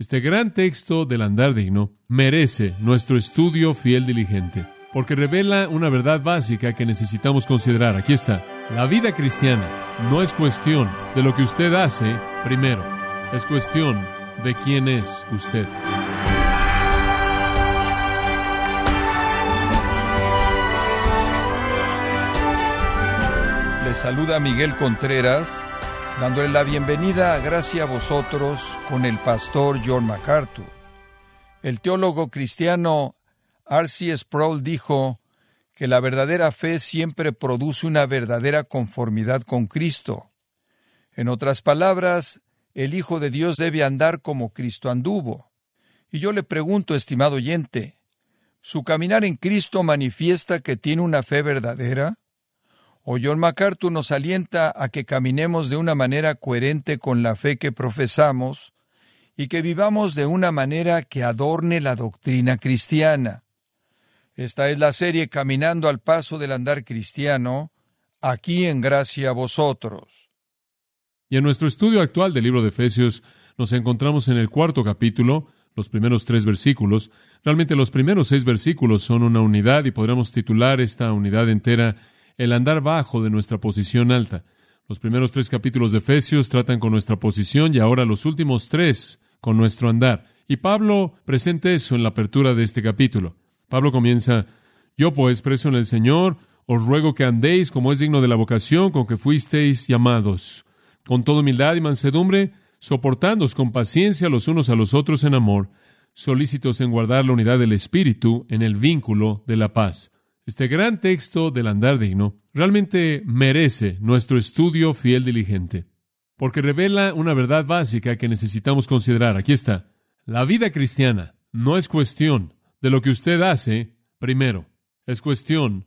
Este gran texto del andar digno merece nuestro estudio fiel diligente, porque revela una verdad básica que necesitamos considerar. Aquí está. La vida cristiana no es cuestión de lo que usted hace primero, es cuestión de quién es usted. Le saluda Miguel Contreras dándole la bienvenida a Gracia a vosotros con el pastor John MacArthur. El teólogo cristiano R.C. Sproul dijo que la verdadera fe siempre produce una verdadera conformidad con Cristo. En otras palabras, el Hijo de Dios debe andar como Cristo anduvo. Y yo le pregunto, estimado oyente, ¿su caminar en Cristo manifiesta que tiene una fe verdadera? O John MacArthur nos alienta a que caminemos de una manera coherente con la fe que profesamos y que vivamos de una manera que adorne la doctrina cristiana. Esta es la serie Caminando al Paso del Andar Cristiano, aquí en Gracia a vosotros. Y en nuestro estudio actual del libro de Efesios nos encontramos en el cuarto capítulo, los primeros tres versículos. Realmente los primeros seis versículos son una unidad y podríamos titular esta unidad entera el andar bajo de nuestra posición alta. Los primeros tres capítulos de Efesios tratan con nuestra posición y ahora los últimos tres con nuestro andar. Y Pablo presenta eso en la apertura de este capítulo. Pablo comienza, Yo pues, preso en el Señor, os ruego que andéis como es digno de la vocación con que fuisteis llamados, con toda humildad y mansedumbre, soportándoos con paciencia los unos a los otros en amor, solícitos en guardar la unidad del Espíritu en el vínculo de la paz. Este gran texto del andar digno realmente merece nuestro estudio fiel diligente, porque revela una verdad básica que necesitamos considerar. Aquí está. La vida cristiana no es cuestión de lo que usted hace primero, es cuestión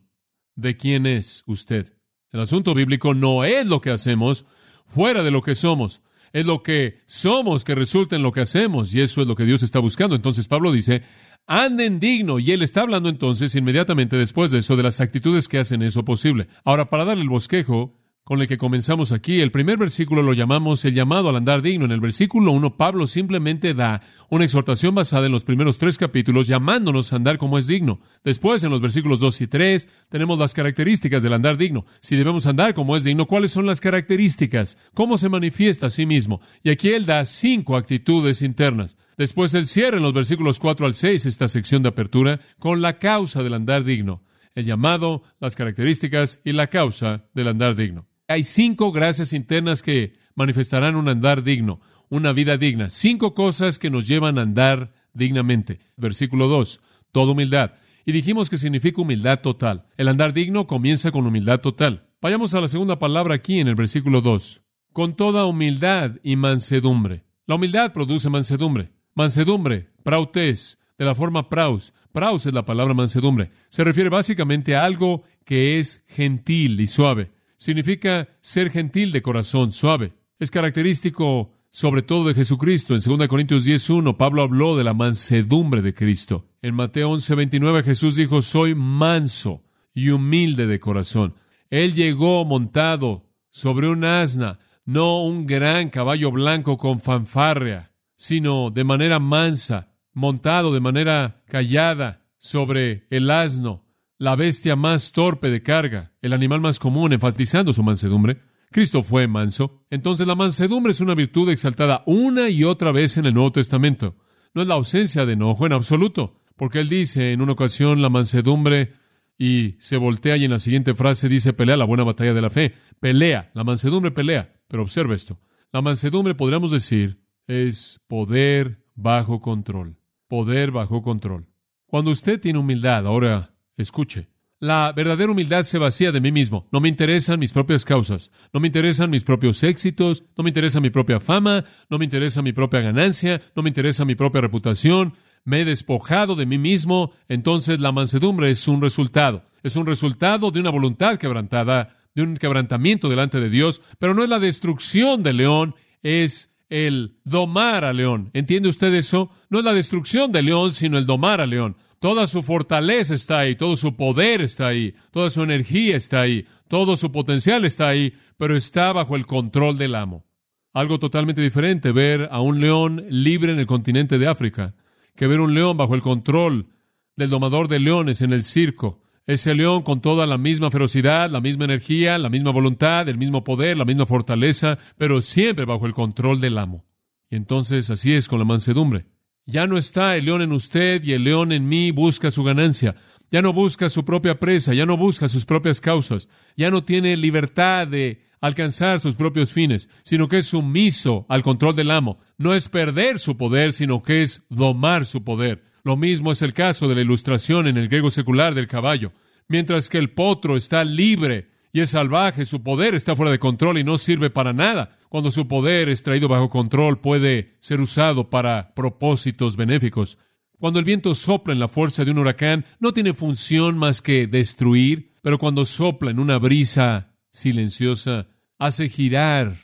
de quién es usted. El asunto bíblico no es lo que hacemos fuera de lo que somos, es lo que somos que resulta en lo que hacemos, y eso es lo que Dios está buscando. Entonces Pablo dice, anden digno. Y él está hablando entonces inmediatamente después de eso de las actitudes que hacen eso posible. Ahora, para darle el bosquejo con el que comenzamos aquí, el primer versículo lo llamamos el llamado al andar digno. En el versículo 1, Pablo simplemente da una exhortación basada en los primeros tres capítulos, llamándonos a andar como es digno. Después, en los versículos 2 y 3, tenemos las características del andar digno. Si debemos andar como es digno, ¿cuáles son las características? ¿Cómo se manifiesta a sí mismo? Y aquí él da cinco actitudes internas. Después él cierra en los versículos 4 al 6 esta sección de apertura con la causa del andar digno, el llamado, las características y la causa del andar digno. Hay cinco gracias internas que manifestarán un andar digno, una vida digna. Cinco cosas que nos llevan a andar dignamente. Versículo 2, toda humildad. Y dijimos que significa humildad total. El andar digno comienza con humildad total. Vayamos a la segunda palabra aquí en el versículo 2. Con toda humildad y mansedumbre. La humildad produce mansedumbre. Mansedumbre, prautes, de la forma praus. Praus es la palabra mansedumbre. Se refiere básicamente a algo que es gentil y suave. Significa ser gentil de corazón, suave. Es característico sobre todo de Jesucristo. En 2 Corintios 10.1 Pablo habló de la mansedumbre de Cristo. En Mateo 11.29 Jesús dijo, soy manso y humilde de corazón. Él llegó montado sobre un asna, no un gran caballo blanco con fanfarria sino de manera mansa, montado de manera callada sobre el asno, la bestia más torpe de carga, el animal más común, enfatizando su mansedumbre. Cristo fue manso. Entonces la mansedumbre es una virtud exaltada una y otra vez en el Nuevo Testamento. No es la ausencia de enojo en absoluto, porque él dice en una ocasión la mansedumbre y se voltea y en la siguiente frase dice pelea la buena batalla de la fe. Pelea, la mansedumbre pelea. Pero observa esto. La mansedumbre podríamos decir es poder bajo control. Poder bajo control. Cuando usted tiene humildad, ahora escuche. La verdadera humildad se vacía de mí mismo. No me interesan mis propias causas, no me interesan mis propios éxitos, no me interesa mi propia fama, no me interesa mi propia ganancia, no me interesa mi propia reputación. Me he despojado de mí mismo. Entonces la mansedumbre es un resultado. Es un resultado de una voluntad quebrantada, de un quebrantamiento delante de Dios, pero no es la destrucción del león, es el domar al león. ¿Entiende usted eso? No es la destrucción del león, sino el domar al león. Toda su fortaleza está ahí, todo su poder está ahí, toda su energía está ahí, todo su potencial está ahí, pero está bajo el control del amo. Algo totalmente diferente ver a un león libre en el continente de África que ver un león bajo el control del domador de leones en el circo. Ese león con toda la misma ferocidad, la misma energía, la misma voluntad, el mismo poder, la misma fortaleza, pero siempre bajo el control del amo. Y entonces así es con la mansedumbre. Ya no está el león en usted y el león en mí busca su ganancia. Ya no busca su propia presa, ya no busca sus propias causas, ya no tiene libertad de alcanzar sus propios fines, sino que es sumiso al control del amo. No es perder su poder, sino que es domar su poder. Lo mismo es el caso de la ilustración en el griego secular del caballo. Mientras que el potro está libre y es salvaje, su poder está fuera de control y no sirve para nada. Cuando su poder es traído bajo control, puede ser usado para propósitos benéficos. Cuando el viento sopla en la fuerza de un huracán, no tiene función más que destruir, pero cuando sopla en una brisa silenciosa, hace girar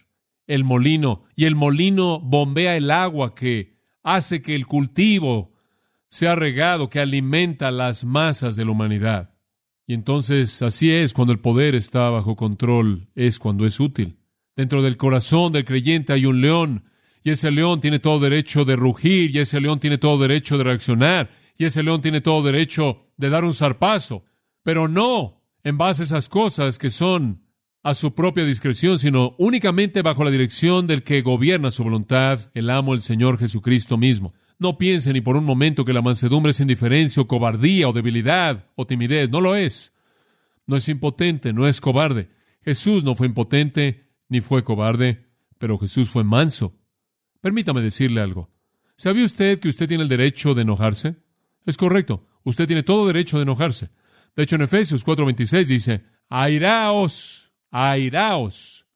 el molino y el molino bombea el agua que hace que el cultivo sea regado, que alimenta las masas de la humanidad. Y entonces así es cuando el poder está bajo control, es cuando es útil. Dentro del corazón del creyente hay un león, y ese león tiene todo derecho de rugir, y ese león tiene todo derecho de reaccionar, y ese león tiene todo derecho de dar un zarpazo, pero no en base a esas cosas que son a su propia discreción, sino únicamente bajo la dirección del que gobierna su voluntad, el amo, el Señor Jesucristo mismo. No piense ni por un momento que la mansedumbre es indiferencia o cobardía o debilidad o timidez. No lo es. No es impotente, no es cobarde. Jesús no fue impotente ni fue cobarde, pero Jesús fue manso. Permítame decirle algo. ¿Sabía usted que usted tiene el derecho de enojarse? Es correcto. Usted tiene todo derecho de enojarse. De hecho, en Efesios 4:26 dice, airaos airaos.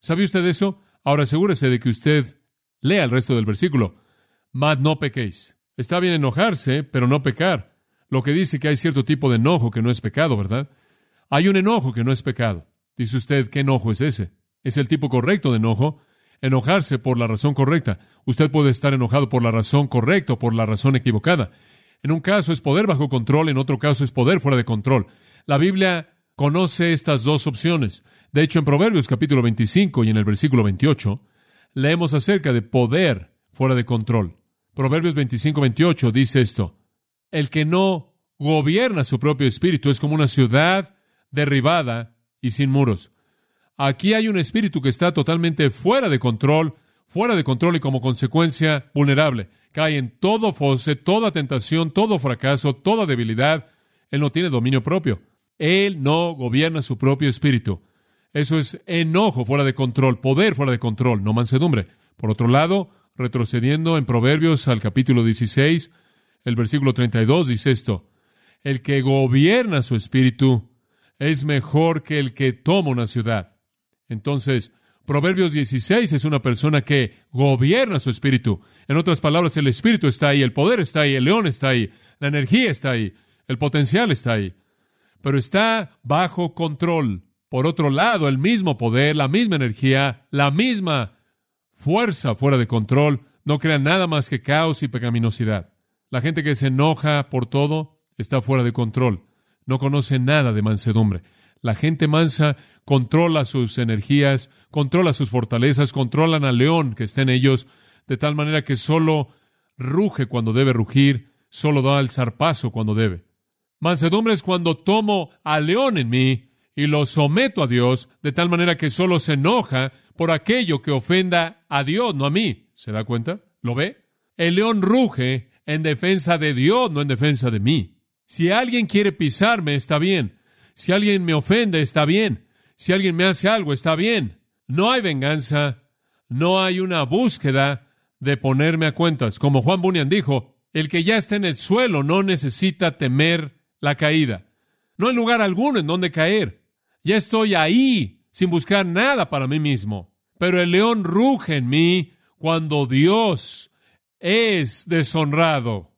¿Sabe usted eso? Ahora asegúrese de que usted lea el resto del versículo. Mas no pequéis. Está bien enojarse, pero no pecar. Lo que dice que hay cierto tipo de enojo que no es pecado, ¿verdad? Hay un enojo que no es pecado. Dice usted, ¿qué enojo es ese? Es el tipo correcto de enojo. Enojarse por la razón correcta. Usted puede estar enojado por la razón correcta o por la razón equivocada. En un caso es poder bajo control, en otro caso es poder fuera de control. La Biblia conoce estas dos opciones. De hecho, en Proverbios capítulo 25 y en el versículo 28, leemos acerca de poder fuera de control. Proverbios 25, 28 dice esto, el que no gobierna su propio espíritu es como una ciudad derribada y sin muros. Aquí hay un espíritu que está totalmente fuera de control, fuera de control y como consecuencia vulnerable. Cae en todo fosse, toda tentación, todo fracaso, toda debilidad. Él no tiene dominio propio. Él no gobierna su propio espíritu. Eso es enojo fuera de control, poder fuera de control, no mansedumbre. Por otro lado, retrocediendo en Proverbios al capítulo 16, el versículo 32 dice esto, el que gobierna su espíritu es mejor que el que toma una ciudad. Entonces, Proverbios 16 es una persona que gobierna su espíritu. En otras palabras, el espíritu está ahí, el poder está ahí, el león está ahí, la energía está ahí, el potencial está ahí pero está bajo control. Por otro lado, el mismo poder, la misma energía, la misma fuerza fuera de control, no crea nada más que caos y pecaminosidad. La gente que se enoja por todo está fuera de control. No conoce nada de mansedumbre. La gente mansa controla sus energías, controla sus fortalezas, controlan al león que está en ellos, de tal manera que solo ruge cuando debe rugir, solo da el zarpazo cuando debe. Mansedumbre es cuando tomo al león en mí y lo someto a Dios, de tal manera que solo se enoja por aquello que ofenda a Dios, no a mí. ¿Se da cuenta? ¿Lo ve? El león ruge en defensa de Dios, no en defensa de mí. Si alguien quiere pisarme, está bien. Si alguien me ofende, está bien. Si alguien me hace algo, está bien. No hay venganza, no hay una búsqueda de ponerme a cuentas. Como Juan Bunyan dijo, el que ya está en el suelo no necesita temer la caída. No hay lugar alguno en donde caer. Ya estoy ahí sin buscar nada para mí mismo. Pero el león ruge en mí cuando Dios es deshonrado.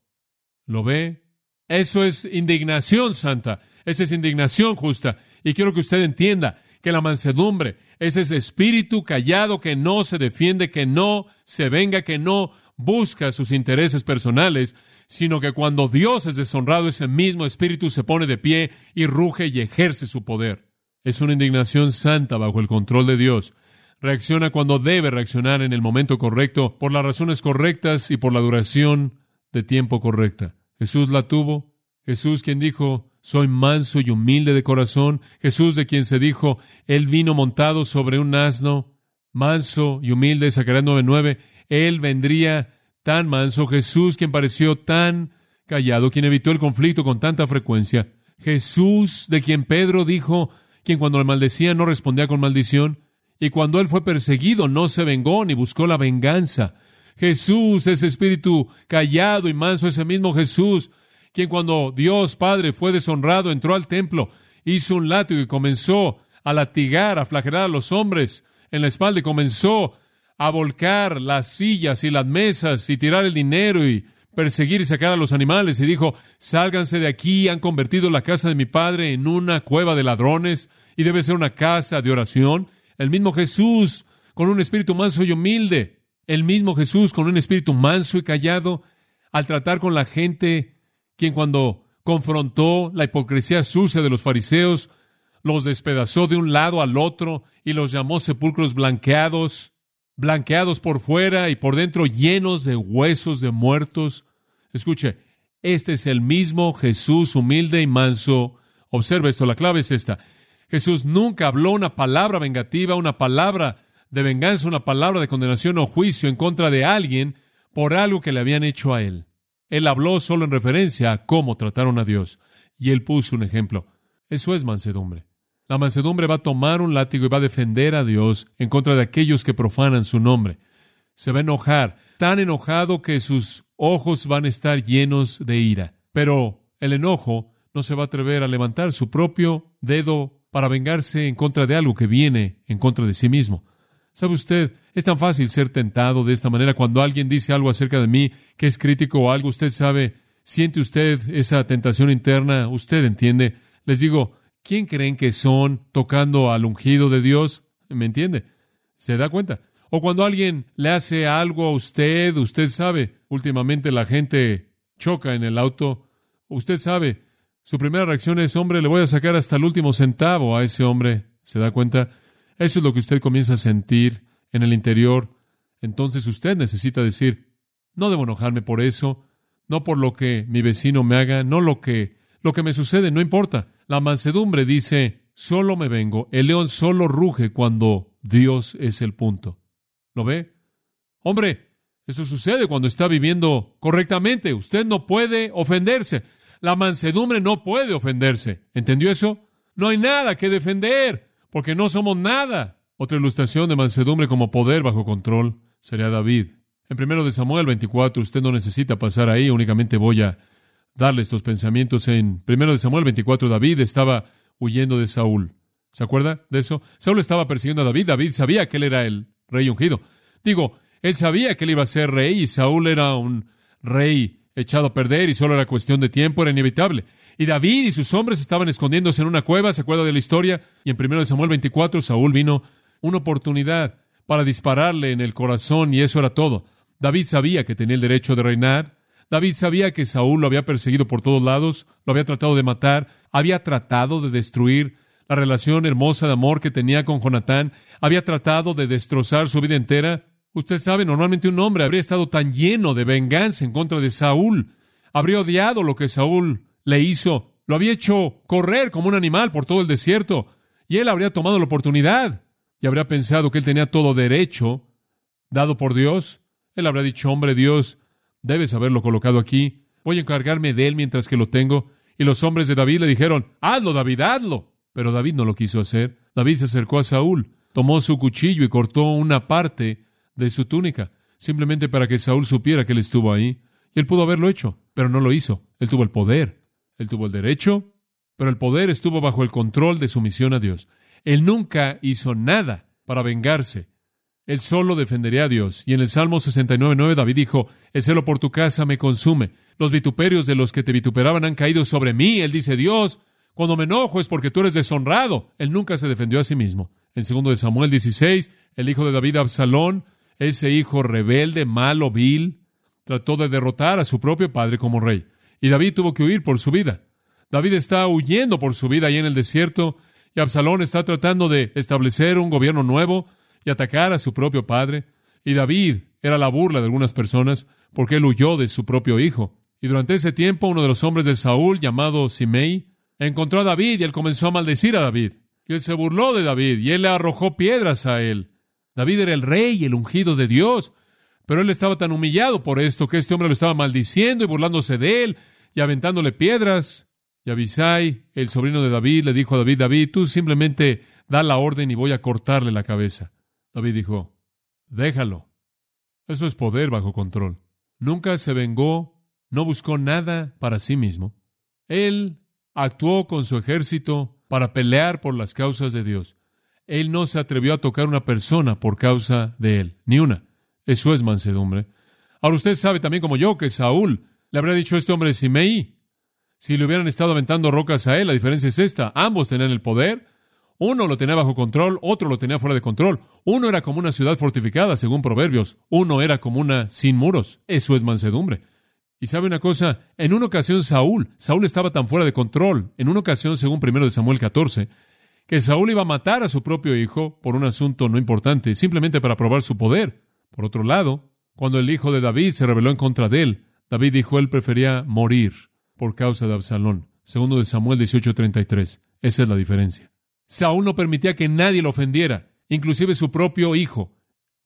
¿Lo ve? Eso es indignación santa. Esa es indignación justa. Y quiero que usted entienda que la mansedumbre es ese espíritu callado que no se defiende, que no se venga, que no busca sus intereses personales, sino que cuando Dios es deshonrado, ese mismo espíritu se pone de pie y ruge y ejerce su poder. Es una indignación santa bajo el control de Dios. reacciona cuando debe reaccionar en el momento correcto, por las razones correctas y por la duración de tiempo correcta. Jesús la tuvo. Jesús quien dijo, soy manso y humilde de corazón. Jesús de quien se dijo, Él vino montado sobre un asno, manso y humilde, Zacarías 9:9. Él vendría tan manso. Jesús quien pareció tan callado, quien evitó el conflicto con tanta frecuencia. Jesús de quien Pedro dijo, quien cuando le maldecía no respondía con maldición. Y cuando él fue perseguido no se vengó ni buscó la venganza. Jesús, ese espíritu callado y manso, ese mismo Jesús, quien cuando Dios Padre fue deshonrado, entró al templo, hizo un látigo y comenzó a latigar, a flagelar a los hombres en la espalda y comenzó a volcar las sillas y las mesas y tirar el dinero y perseguir y sacar a los animales. Y dijo, sálganse de aquí, han convertido la casa de mi padre en una cueva de ladrones y debe ser una casa de oración. El mismo Jesús con un espíritu manso y humilde, el mismo Jesús con un espíritu manso y callado, al tratar con la gente quien cuando confrontó la hipocresía sucia de los fariseos, los despedazó de un lado al otro y los llamó sepulcros blanqueados, blanqueados por fuera y por dentro llenos de huesos de muertos. Escuche, este es el mismo Jesús humilde y manso. Observa esto, la clave es esta. Jesús nunca habló una palabra vengativa, una palabra de venganza, una palabra de condenación o juicio en contra de alguien por algo que le habían hecho a él. Él habló solo en referencia a cómo trataron a Dios. Y él puso un ejemplo. Eso es mansedumbre. La mansedumbre va a tomar un látigo y va a defender a Dios en contra de aquellos que profanan su nombre. Se va a enojar, tan enojado que sus ojos van a estar llenos de ira. Pero el enojo no se va a atrever a levantar su propio dedo para vengarse en contra de algo que viene en contra de sí mismo. ¿Sabe usted? Es tan fácil ser tentado de esta manera cuando alguien dice algo acerca de mí que es crítico o algo, usted sabe, siente usted esa tentación interna, usted entiende. Les digo, ¿quién creen que son tocando al ungido de Dios? ¿Me entiende? ¿Se da cuenta? O cuando alguien le hace algo a usted, usted sabe, últimamente la gente choca en el auto, usted sabe, su primera reacción es, hombre, le voy a sacar hasta el último centavo a ese hombre. ¿Se da cuenta? Eso es lo que usted comienza a sentir en el interior. Entonces usted necesita decir, no debo enojarme por eso, no por lo que mi vecino me haga, no lo que lo que me sucede, no importa. La mansedumbre dice, solo me vengo. El león solo ruge cuando Dios es el punto. ¿Lo ve? Hombre, eso sucede cuando está viviendo correctamente. Usted no puede ofenderse. La mansedumbre no puede ofenderse. ¿Entendió eso? No hay nada que defender porque no somos nada. Otra ilustración de mansedumbre como poder bajo control sería David. En primero de Samuel 24, usted no necesita pasar ahí, únicamente voy a darle estos pensamientos. En primero de Samuel 24, David estaba huyendo de Saúl. ¿Se acuerda de eso? Saúl estaba persiguiendo a David. David sabía que él era el rey ungido. Digo, él sabía que él iba a ser rey y Saúl era un rey echado a perder y solo era cuestión de tiempo, era inevitable. Y David y sus hombres estaban escondiéndose en una cueva, ¿se acuerda de la historia? Y en 1 Samuel 24, Saúl vino una oportunidad para dispararle en el corazón y eso era todo. David sabía que tenía el derecho de reinar. David sabía que Saúl lo había perseguido por todos lados, lo había tratado de matar, había tratado de destruir la relación hermosa de amor que tenía con Jonatán, había tratado de destrozar su vida entera. Usted sabe, normalmente un hombre habría estado tan lleno de venganza en contra de Saúl, habría odiado lo que Saúl le hizo, lo había hecho correr como un animal por todo el desierto, y él habría tomado la oportunidad y habría pensado que él tenía todo derecho dado por Dios. Él habría dicho, hombre Dios, debes haberlo colocado aquí, voy a encargarme de él mientras que lo tengo. Y los hombres de David le dijeron, hazlo, David, hazlo. Pero David no lo quiso hacer. David se acercó a Saúl, tomó su cuchillo y cortó una parte de su túnica, simplemente para que Saúl supiera que él estuvo ahí. Y él pudo haberlo hecho, pero no lo hizo. Él tuvo el poder. Él tuvo el derecho, pero el poder estuvo bajo el control de su misión a Dios. Él nunca hizo nada para vengarse. Él solo defendería a Dios. Y en el Salmo 69.9 David dijo, el celo por tu casa me consume. Los vituperios de los que te vituperaban han caído sobre mí. Él dice, Dios, cuando me enojo es porque tú eres deshonrado. Él nunca se defendió a sí mismo. En segundo de Samuel 16, el hijo de David Absalón, ese hijo rebelde, malo, vil, trató de derrotar a su propio padre como rey. Y David tuvo que huir por su vida. David está huyendo por su vida ahí en el desierto y Absalón está tratando de establecer un gobierno nuevo y atacar a su propio padre. Y David era la burla de algunas personas porque él huyó de su propio hijo. Y durante ese tiempo uno de los hombres de Saúl, llamado Simei, encontró a David y él comenzó a maldecir a David. Y él se burló de David y él le arrojó piedras a él. David era el rey, el ungido de Dios, pero él estaba tan humillado por esto que este hombre lo estaba maldiciendo y burlándose de él y aventándole piedras. Y Abisai, el sobrino de David, le dijo a David, David, tú simplemente da la orden y voy a cortarle la cabeza. David dijo, déjalo. Eso es poder bajo control. Nunca se vengó, no buscó nada para sí mismo. Él actuó con su ejército para pelear por las causas de Dios. Él no se atrevió a tocar una persona por causa de él, ni una. Eso es mansedumbre. Ahora usted sabe también como yo que Saúl le habría dicho a este hombre Simei, si le hubieran estado aventando rocas a él, la diferencia es esta, ambos tenían el poder, uno lo tenía bajo control, otro lo tenía fuera de control. Uno era como una ciudad fortificada, según Proverbios, uno era como una sin muros. Eso es mansedumbre. Y sabe una cosa, en una ocasión Saúl, Saúl estaba tan fuera de control, en una ocasión, según primero de Samuel 14, que Saúl iba a matar a su propio hijo por un asunto no importante, simplemente para probar su poder. Por otro lado, cuando el hijo de David se rebeló en contra de él, David dijo él prefería morir por causa de Absalón. Segundo de Samuel 18:33. Esa es la diferencia. Saúl no permitía que nadie lo ofendiera, inclusive su propio hijo.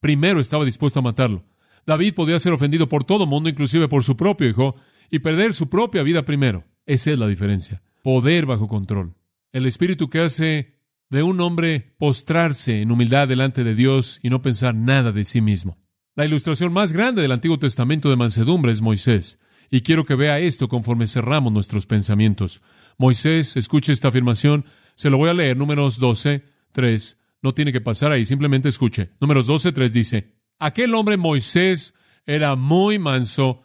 Primero estaba dispuesto a matarlo. David podía ser ofendido por todo mundo, inclusive por su propio hijo, y perder su propia vida primero. Esa es la diferencia. Poder bajo control. El espíritu que hace de un hombre postrarse en humildad delante de Dios y no pensar nada de sí mismo. La ilustración más grande del Antiguo Testamento de mansedumbre es Moisés. Y quiero que vea esto conforme cerramos nuestros pensamientos. Moisés, escuche esta afirmación, se lo voy a leer, números 12, 3. No tiene que pasar ahí, simplemente escuche. Números 12, 3 dice, aquel hombre Moisés era muy manso,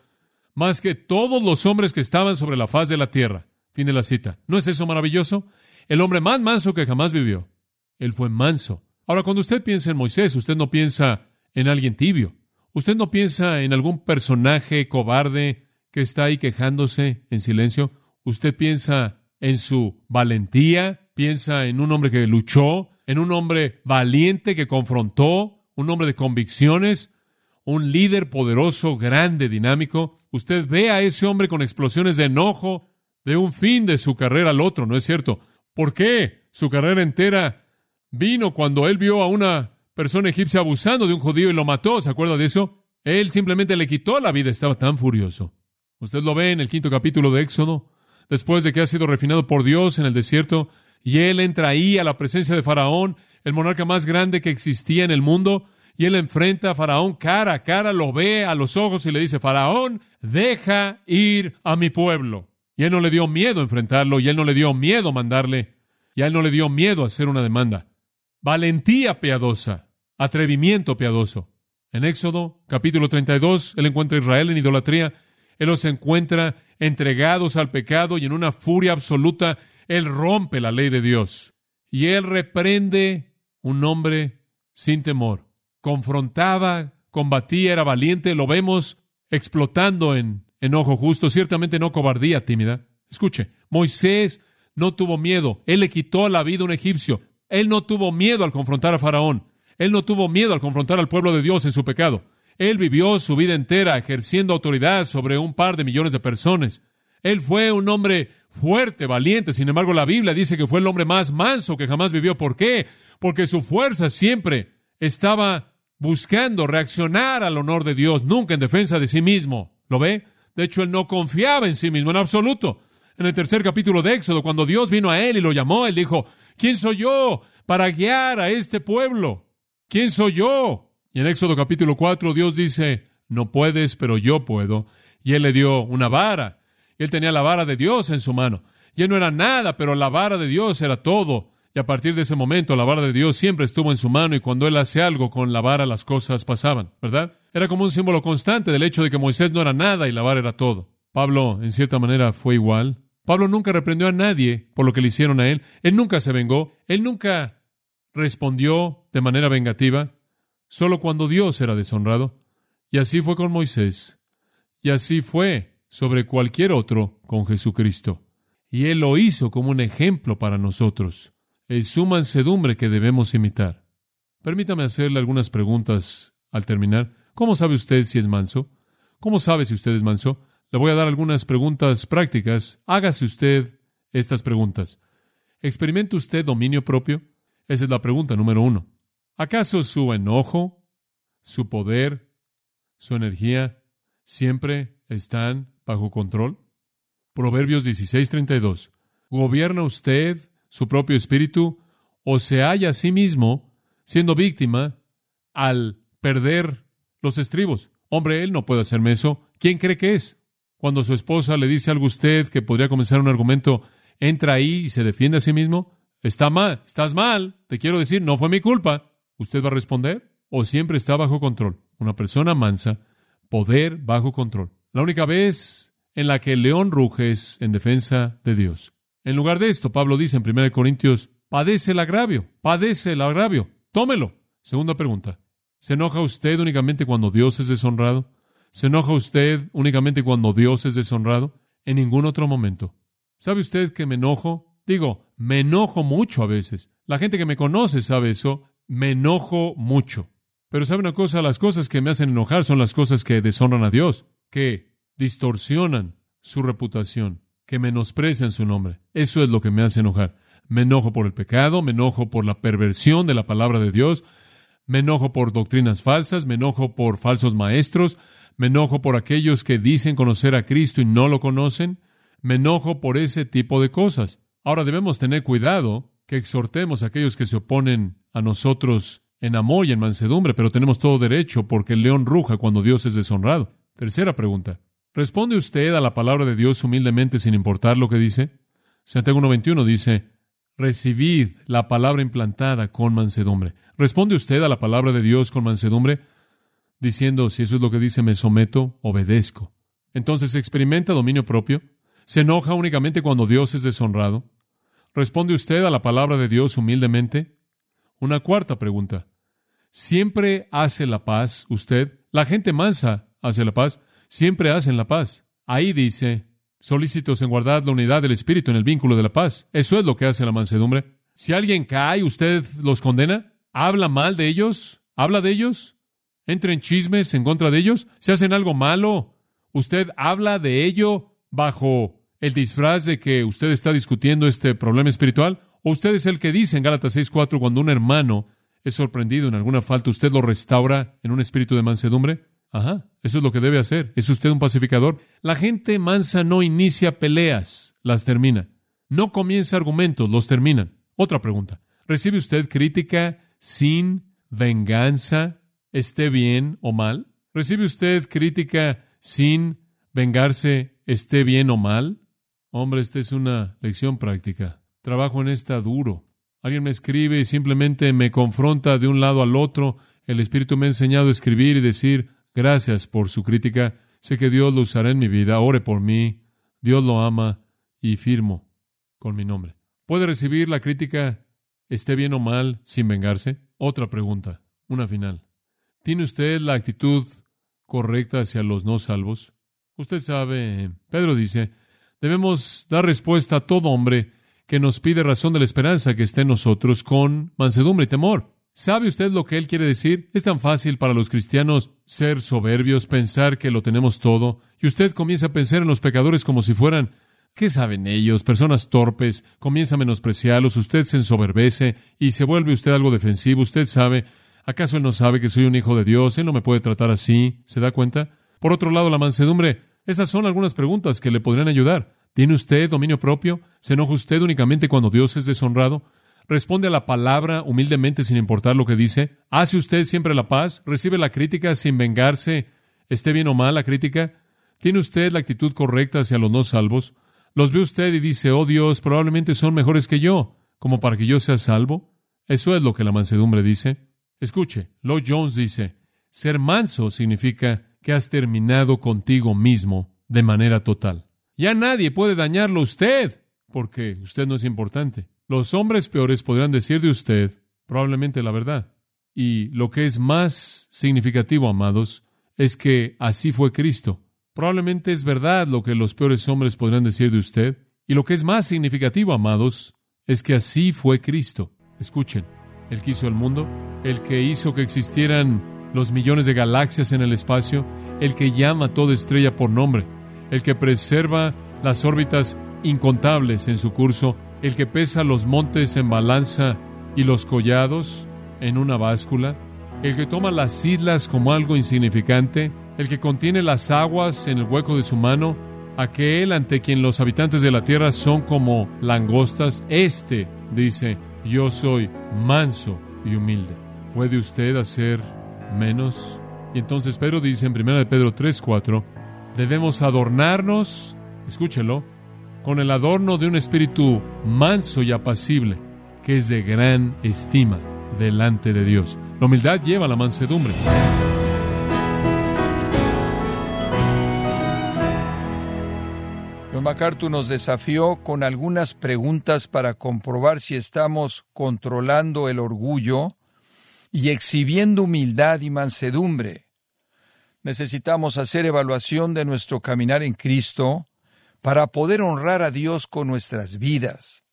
más que todos los hombres que estaban sobre la faz de la tierra. Fin de la cita. ¿No es eso maravilloso? El hombre más manso que jamás vivió. Él fue manso. Ahora, cuando usted piensa en Moisés, usted no piensa en alguien tibio. Usted no piensa en algún personaje cobarde que está ahí quejándose en silencio. Usted piensa en su valentía, piensa en un hombre que luchó, en un hombre valiente que confrontó, un hombre de convicciones, un líder poderoso, grande, dinámico. Usted ve a ese hombre con explosiones de enojo de un fin de su carrera al otro, ¿no es cierto? ¿Por qué? Su carrera entera vino cuando él vio a una persona egipcia abusando de un judío y lo mató, ¿se acuerda de eso? Él simplemente le quitó la vida, estaba tan furioso. Usted lo ve en el quinto capítulo de Éxodo, después de que ha sido refinado por Dios en el desierto, y él entra ahí a la presencia de Faraón, el monarca más grande que existía en el mundo, y él enfrenta a Faraón cara a cara, lo ve a los ojos y le dice, Faraón, deja ir a mi pueblo. Y él no le dio miedo enfrentarlo, y él no le dio miedo mandarle, y a él no le dio miedo hacer una demanda. Valentía piadosa, atrevimiento piadoso. En Éxodo, capítulo 32, él encuentra a Israel en idolatría, él los encuentra entregados al pecado y en una furia absoluta, él rompe la ley de Dios. Y él reprende un hombre sin temor. Confrontaba, combatía, era valiente, lo vemos explotando en enojo justo, ciertamente no cobardía tímida. Escuche, Moisés no tuvo miedo, él le quitó la vida a un egipcio, él no tuvo miedo al confrontar a Faraón, él no tuvo miedo al confrontar al pueblo de Dios en su pecado. Él vivió su vida entera ejerciendo autoridad sobre un par de millones de personas. Él fue un hombre fuerte, valiente. Sin embargo, la Biblia dice que fue el hombre más manso que jamás vivió. ¿Por qué? Porque su fuerza siempre estaba buscando reaccionar al honor de Dios, nunca en defensa de sí mismo. ¿Lo ve? De hecho, él no confiaba en sí mismo en absoluto. En el tercer capítulo de Éxodo, cuando Dios vino a él y lo llamó, él dijo, ¿quién soy yo para guiar a este pueblo? ¿Quién soy yo? Y en Éxodo capítulo 4 Dios dice, no puedes, pero yo puedo. Y él le dio una vara. Él tenía la vara de Dios en su mano. Y él no era nada, pero la vara de Dios era todo. Y a partir de ese momento la vara de Dios siempre estuvo en su mano y cuando él hace algo con la vara las cosas pasaban, ¿verdad? Era como un símbolo constante del hecho de que Moisés no era nada y la vara era todo. Pablo, en cierta manera, fue igual. Pablo nunca reprendió a nadie por lo que le hicieron a él. Él nunca se vengó. Él nunca respondió de manera vengativa. Solo cuando Dios era deshonrado. Y así fue con Moisés. Y así fue sobre cualquier otro con Jesucristo. Y Él lo hizo como un ejemplo para nosotros. Es su mansedumbre que debemos imitar. Permítame hacerle algunas preguntas al terminar. ¿Cómo sabe usted si es manso? ¿Cómo sabe si usted es manso? Le voy a dar algunas preguntas prácticas. Hágase usted estas preguntas. ¿Experimenta usted dominio propio? Esa es la pregunta número uno. ¿Acaso su enojo, su poder, su energía siempre están bajo control? Proverbios 16:32. ¿Gobierna usted su propio espíritu o se halla a sí mismo siendo víctima al perder los estribos? Hombre, él no puede hacerme eso. ¿Quién cree que es? Cuando su esposa le dice algo a usted que podría comenzar un argumento, entra ahí y se defiende a sí mismo. Está mal, estás mal. Te quiero decir, no fue mi culpa. ¿Usted va a responder? ¿O siempre está bajo control? Una persona mansa, poder bajo control. La única vez en la que el león ruge es en defensa de Dios. En lugar de esto, Pablo dice en 1 Corintios, padece el agravio, padece el agravio, tómelo. Segunda pregunta, ¿se enoja usted únicamente cuando Dios es deshonrado? ¿Se enoja usted únicamente cuando Dios es deshonrado? En ningún otro momento. ¿Sabe usted que me enojo? Digo, me enojo mucho a veces. La gente que me conoce sabe eso. Me enojo mucho. Pero sabe una cosa, las cosas que me hacen enojar son las cosas que deshonran a Dios, que distorsionan su reputación, que menosprecian su nombre. Eso es lo que me hace enojar. Me enojo por el pecado, me enojo por la perversión de la palabra de Dios, me enojo por doctrinas falsas, me enojo por falsos maestros, me enojo por aquellos que dicen conocer a Cristo y no lo conocen, me enojo por ese tipo de cosas. Ahora debemos tener cuidado que exhortemos a aquellos que se oponen a nosotros en amor y en mansedumbre, pero tenemos todo derecho porque el león ruja cuando Dios es deshonrado. Tercera pregunta. ¿Responde usted a la palabra de Dios humildemente sin importar lo que dice? Santiago 1.21 dice, recibid la palabra implantada con mansedumbre. ¿Responde usted a la palabra de Dios con mansedumbre? Diciendo, si eso es lo que dice, me someto, obedezco. Entonces, ¿experimenta dominio propio? ¿Se enoja únicamente cuando Dios es deshonrado? ¿Responde usted a la palabra de Dios humildemente? Una cuarta pregunta. ¿Siempre hace la paz usted? La gente mansa hace la paz siempre hacen la paz. Ahí dice, solícitos en guardar la unidad del Espíritu en el vínculo de la paz. Eso es lo que hace la mansedumbre. Si alguien cae, ¿usted los condena? ¿Habla mal de ellos? ¿Habla de ellos? ¿Entra en chismes en contra de ellos? ¿Se hacen algo malo? ¿Usted habla de ello bajo el disfraz de que usted está discutiendo este problema espiritual? ¿O usted es el que dice en Gálatas 6.4 cuando un hermano es sorprendido en alguna falta, usted lo restaura en un espíritu de mansedumbre? Ajá, eso es lo que debe hacer. ¿Es usted un pacificador? La gente mansa no inicia peleas, las termina. No comienza argumentos, los terminan. Otra pregunta. ¿Recibe usted crítica sin venganza, esté bien o mal? ¿Recibe usted crítica sin vengarse, esté bien o mal? Hombre, esta es una lección práctica. Trabajo en esta duro. Alguien me escribe y simplemente me confronta de un lado al otro. El Espíritu me ha enseñado a escribir y decir, Gracias por su crítica. Sé que Dios lo usará en mi vida. Ore por mí. Dios lo ama y firmo con mi nombre. ¿Puede recibir la crítica, esté bien o mal, sin vengarse? Otra pregunta, una final. ¿Tiene usted la actitud correcta hacia los no salvos? Usted sabe, Pedro dice, debemos dar respuesta a todo hombre que nos pide razón de la esperanza que esté en nosotros con mansedumbre y temor. ¿Sabe usted lo que él quiere decir? Es tan fácil para los cristianos ser soberbios, pensar que lo tenemos todo, y usted comienza a pensar en los pecadores como si fueran, ¿qué saben ellos? Personas torpes, comienza a menospreciarlos, usted se ensoberbece y se vuelve usted algo defensivo, usted sabe, ¿acaso él no sabe que soy un hijo de Dios? Él no me puede tratar así, ¿se da cuenta? Por otro lado, la mansedumbre, esas son algunas preguntas que le podrían ayudar. ¿Tiene usted dominio propio? ¿Se enoja usted únicamente cuando Dios es deshonrado? Responde a la palabra humildemente sin importar lo que dice, hace usted siempre la paz, recibe la crítica sin vengarse, esté bien o mal la crítica, tiene usted la actitud correcta hacia los no salvos, los ve usted y dice, oh Dios, probablemente son mejores que yo, como para que yo sea salvo. Eso es lo que la mansedumbre dice. Escuche, Lloyd Jones dice, ser manso significa que has terminado contigo mismo de manera total. Ya nadie puede dañarlo a usted, porque usted no es importante. Los hombres peores podrán decir de usted probablemente la verdad. Y lo que es más significativo, amados, es que así fue Cristo. Probablemente es verdad lo que los peores hombres podrán decir de usted. Y lo que es más significativo, amados, es que así fue Cristo. Escuchen, el que hizo el mundo, el que hizo que existieran los millones de galaxias en el espacio, el que llama a toda estrella por nombre, el que preserva las órbitas incontables en su curso, el que pesa los montes en balanza y los collados en una báscula, el que toma las islas como algo insignificante, el que contiene las aguas en el hueco de su mano, aquel ante quien los habitantes de la tierra son como langostas, este dice, yo soy manso y humilde. ¿Puede usted hacer menos? Y entonces Pedro dice en 1 de Pedro 3:4, debemos adornarnos, escúchelo, con el adorno de un espíritu manso y apacible, que es de gran estima delante de Dios. La humildad lleva a la mansedumbre. John MacArthur nos desafió con algunas preguntas para comprobar si estamos controlando el orgullo y exhibiendo humildad y mansedumbre. Necesitamos hacer evaluación de nuestro caminar en Cristo para poder honrar a Dios con nuestras vidas.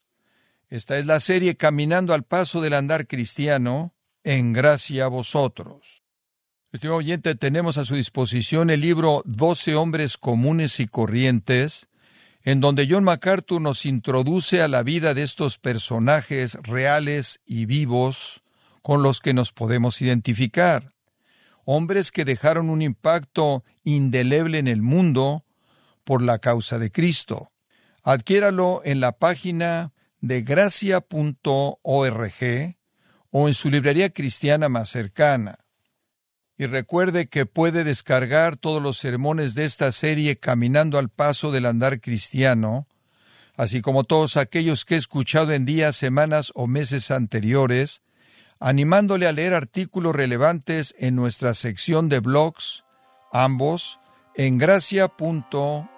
Esta es la serie Caminando al Paso del Andar Cristiano, en gracia a vosotros. Estimado oyente, tenemos a su disposición el libro Doce hombres comunes y corrientes, en donde John MacArthur nos introduce a la vida de estos personajes reales y vivos con los que nos podemos identificar. Hombres que dejaron un impacto indeleble en el mundo por la causa de Cristo. Adquiéralo en la página de gracia.org o en su librería cristiana más cercana. Y recuerde que puede descargar todos los sermones de esta serie Caminando al Paso del Andar Cristiano, así como todos aquellos que he escuchado en días, semanas o meses anteriores, animándole a leer artículos relevantes en nuestra sección de blogs, ambos en gracia.org.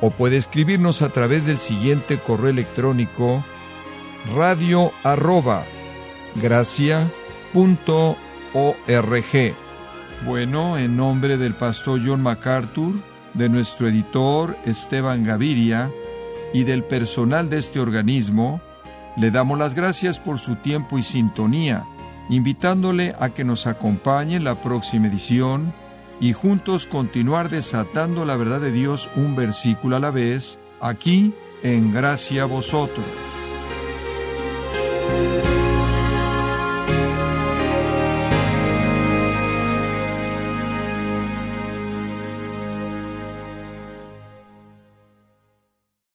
o puede escribirnos a través del siguiente correo electrónico radio arroba gracia punto org. Bueno, en nombre del pastor John MacArthur, de nuestro editor Esteban Gaviria y del personal de este organismo, le damos las gracias por su tiempo y sintonía, invitándole a que nos acompañe en la próxima edición y juntos continuar desatando la verdad de Dios un versículo a la vez, aquí en Gracia a Vosotros.